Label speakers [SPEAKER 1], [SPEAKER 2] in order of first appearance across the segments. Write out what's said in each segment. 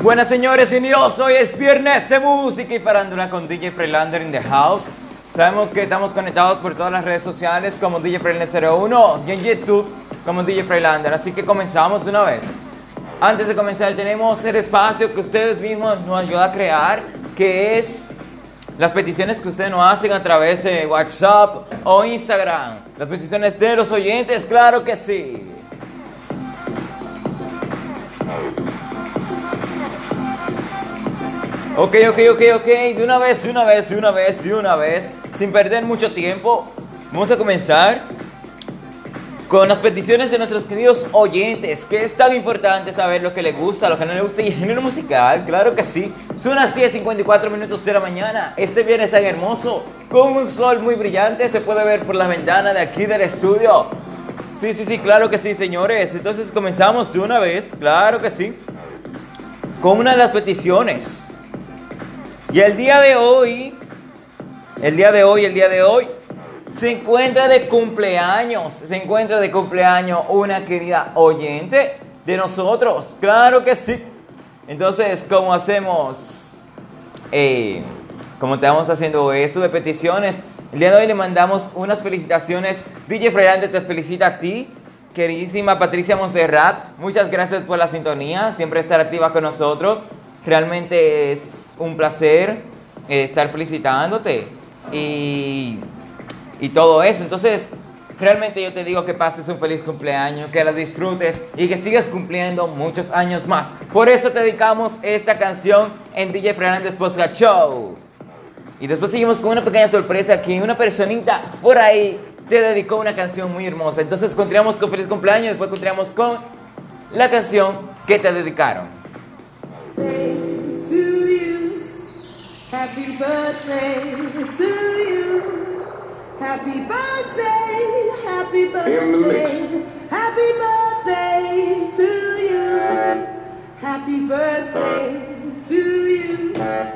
[SPEAKER 1] Buenas señores, bienvenidos. Hoy es viernes de música y farándula con DJ Freelander in the house. Sabemos que estamos conectados por todas las redes sociales como DJ Freelander 01 y en YouTube como DJ Freelander. Así que comenzamos de una vez. Antes de comenzar tenemos el espacio que ustedes mismos nos ayudan a crear, que es las peticiones que ustedes nos hacen a través de WhatsApp o Instagram. Las peticiones de los oyentes, claro que sí. Ok, ok, ok, ok. De una vez, de una vez, de una vez, de una vez. Sin perder mucho tiempo. Vamos a comenzar con las peticiones de nuestros queridos oyentes, que es tan importante saber lo que les gusta, lo que no les gusta y el género musical, claro que sí. Son las 10.54 minutos de la mañana, este viernes tan hermoso, con un sol muy brillante, se puede ver por la ventana de aquí del estudio. Sí, sí, sí, claro que sí, señores. Entonces comenzamos de una vez, claro que sí, con una de las peticiones. Y el día de hoy, el día de hoy, el día de hoy, se encuentra de cumpleaños, se encuentra de cumpleaños una querida oyente de nosotros, claro que sí. Entonces, ¿cómo hacemos? Eh, como estamos haciendo esto de peticiones, el día de hoy le mandamos unas felicitaciones. DJ Freirante te felicita a ti, queridísima Patricia Monserrat. Muchas gracias por la sintonía, siempre estar activa con nosotros. Realmente es un placer eh, estar felicitándote y, y todo eso. Entonces, realmente yo te digo que pases un feliz cumpleaños, que la disfrutes y que sigas cumpliendo muchos años más. Por eso te dedicamos esta canción en DJ Fernández Podcast Show. Y después seguimos con una pequeña sorpresa que una personita por ahí te dedicó una canción muy hermosa. Entonces continuamos con feliz cumpleaños y después continuamos con la canción que te dedicaron.
[SPEAKER 2] Happy birthday to you. Happy birthday, happy birthday. Happy birthday to you. Happy birthday to you.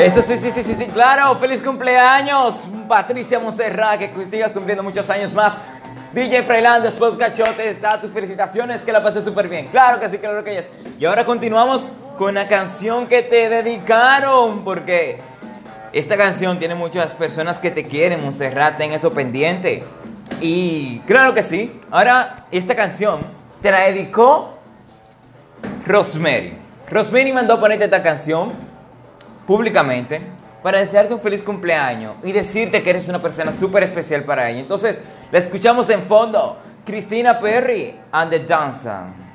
[SPEAKER 1] Eso sí, sí, sí, sí, sí, claro. Feliz cumpleaños, Patricia Monserrat, que sigas cumpliendo muchos años más. DJ Freilandes, Podcast Show, te da tus felicitaciones, que la pases súper bien. Claro que sí, claro que es. Y ahora continuamos con la canción que te dedicaron, porque esta canción tiene muchas personas que te quieren, Monserrat, ten eso pendiente. Y claro que sí. Ahora, esta canción te la dedicó Rosemary. Rosemary mandó a ponerte esta canción públicamente para desearte un feliz cumpleaños y decirte que eres una persona súper especial para ella. Entonces, la escuchamos en fondo. Cristina Perry and the Dancer.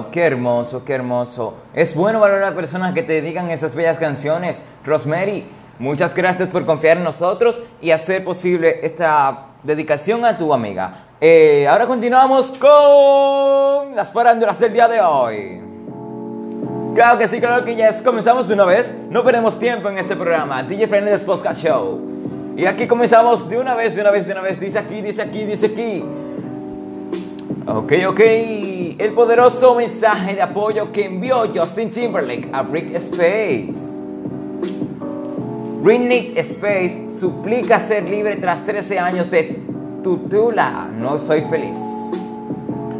[SPEAKER 1] Wow, qué hermoso, qué hermoso. Es bueno valorar a personas que te dedican esas bellas canciones. Rosemary, muchas gracias por confiar en nosotros y hacer posible esta dedicación a tu amiga. Eh, ahora continuamos con las farándulas del día de hoy. Claro que sí, claro que yes. Comenzamos de una vez. No perdemos tiempo en este programa. DJ Fernández Podcast Show. Y aquí comenzamos de una vez, de una vez, de una vez. Dice aquí, dice aquí, dice aquí. Ok, ok. El poderoso mensaje de apoyo que envió Justin Timberlake a Brick Space. Britney Space suplica ser libre tras 13 años de tutula. No soy feliz.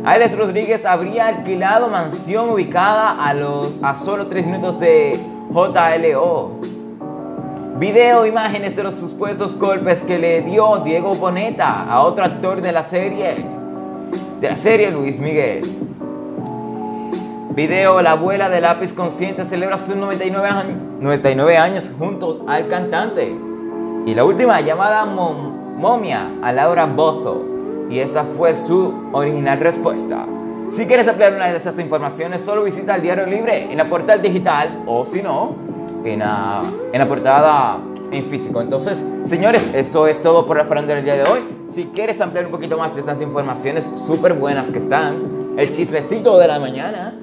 [SPEAKER 1] Alex Rodríguez habría alquilado mansión ubicada a, los, a solo 3 minutos de JLO. Video, imágenes de los supuestos golpes que le dio Diego Boneta a otro actor de la serie, de la serie Luis Miguel. Video, la abuela de lápiz consciente celebra sus 99 años, 99 años juntos al cantante. Y la última, llamada Mom- Momia a Laura Bozo. Y esa fue su original respuesta. Si quieres ampliar una de estas informaciones, solo visita el Diario Libre en la portal digital o si no, en la, en la portada en físico. Entonces, señores, eso es todo por la farándula del día de hoy. Si quieres ampliar un poquito más de estas informaciones súper buenas que están, el chismecito de la mañana,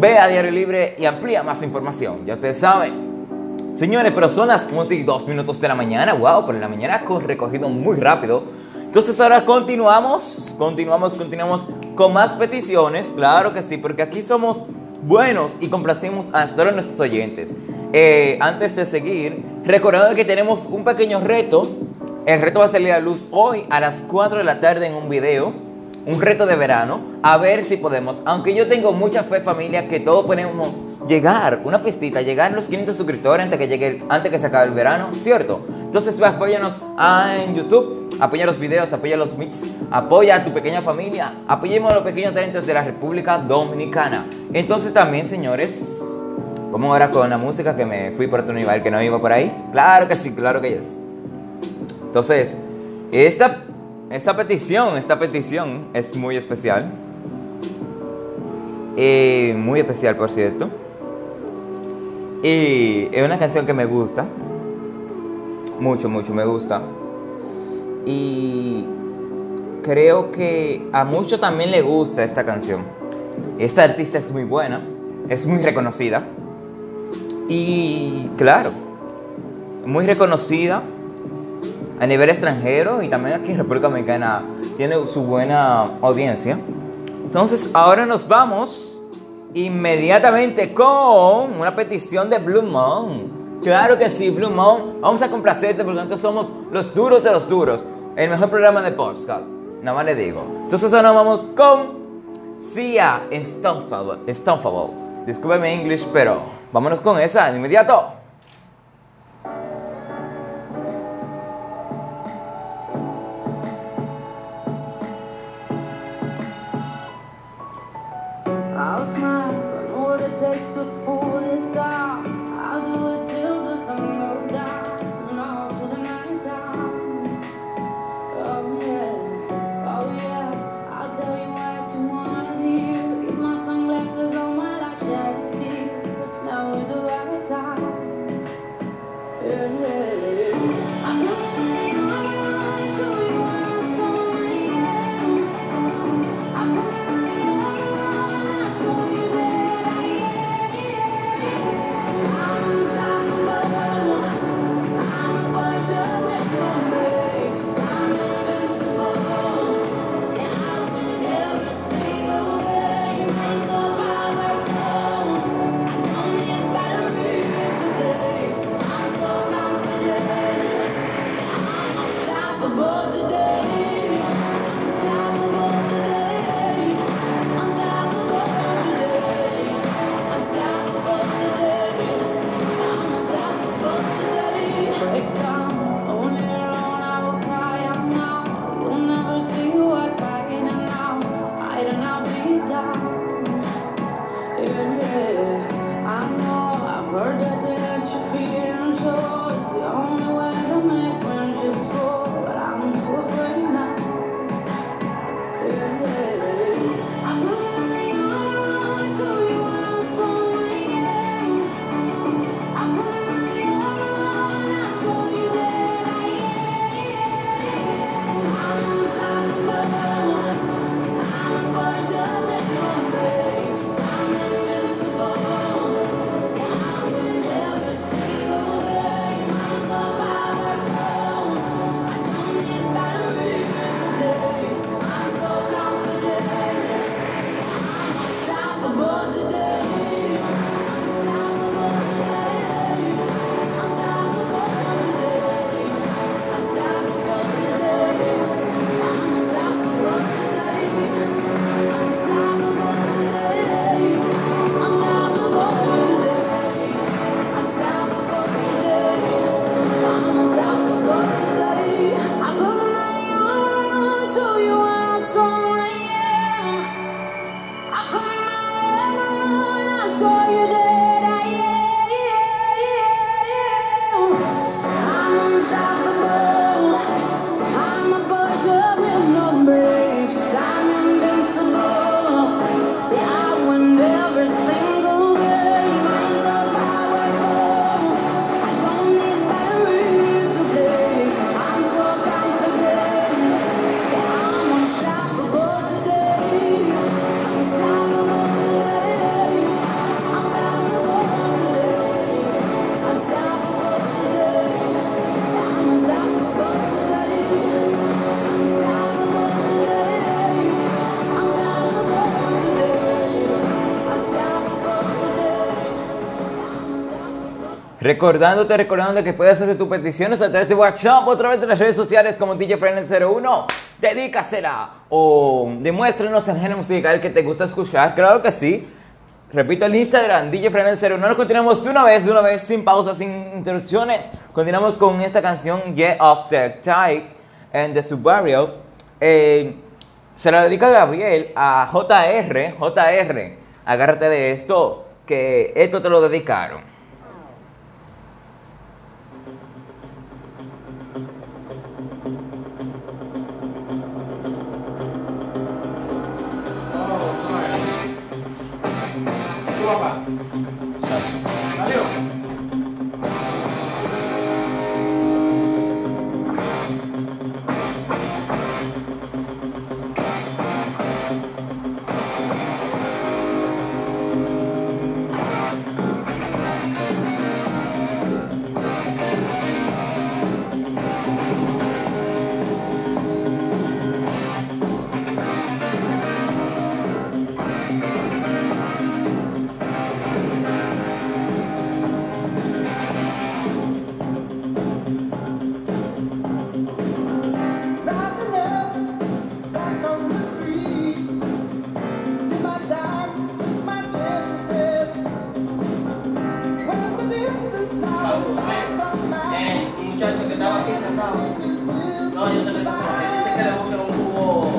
[SPEAKER 1] ve a Diario Libre y amplía más información. Ya ustedes saben. Señores, pero son las 11 y 2 minutos de la mañana. Wow, en la mañana ha recorrido muy rápido. Entonces ahora continuamos, continuamos, continuamos con más peticiones. Claro que sí, porque aquí somos buenos y complacemos a todos nuestros oyentes. Eh, antes de seguir, recordando que tenemos un pequeño reto. El reto va a salir a luz hoy a las 4 de la tarde en un video un reto de verano, a ver si podemos, aunque yo tengo mucha fe familia que todos podemos llegar, una pistita, llegar a los 500 suscriptores antes que llegue, antes que se acabe el verano, ¿cierto? Entonces apóyanos ah, en YouTube, apoya los videos, apoya los mix, apoya a tu pequeña familia, apoyemos a los pequeños talentos de la República Dominicana. Entonces también, señores, vamos ahora con la música que me fui por otro nivel, que no iba por ahí. Claro que sí, claro que es. Entonces, esta esta petición, esta petición es muy especial. Eh, muy especial, por cierto. Y es una canción que me gusta. Mucho, mucho me gusta. Y creo que a muchos también le gusta esta canción. Esta artista es muy buena, es muy reconocida. Y claro, muy reconocida a nivel extranjero y también aquí en República Dominicana tiene su buena audiencia. Entonces ahora nos vamos inmediatamente con una petición de Blue Moon. Claro que sí, Blue Moon. Vamos a complacerte porque nosotros somos los duros de los duros. El mejor programa de podcast. Nada más le digo. Entonces ahora vamos con Sia Stonefable. Stonefable. Discúlpeme English, pero vámonos con esa de inmediato. Recordándote, recordándote que puedes hacer tus peticiones a través de WhatsApp o a través de las redes sociales como DJ Frenet01. Dedícasela o demuéstranos el género musical que te gusta escuchar. Claro que sí. Repito el Instagram, DJ Frenet01. Nos continuamos de una vez, de una vez, sin pausas, sin interrupciones. Continuamos con esta canción Get Off the Tight and the Subaru. Eh, se la dedica Gabriel a JR. JR, agárrate de esto, que esto te lo dedicaron.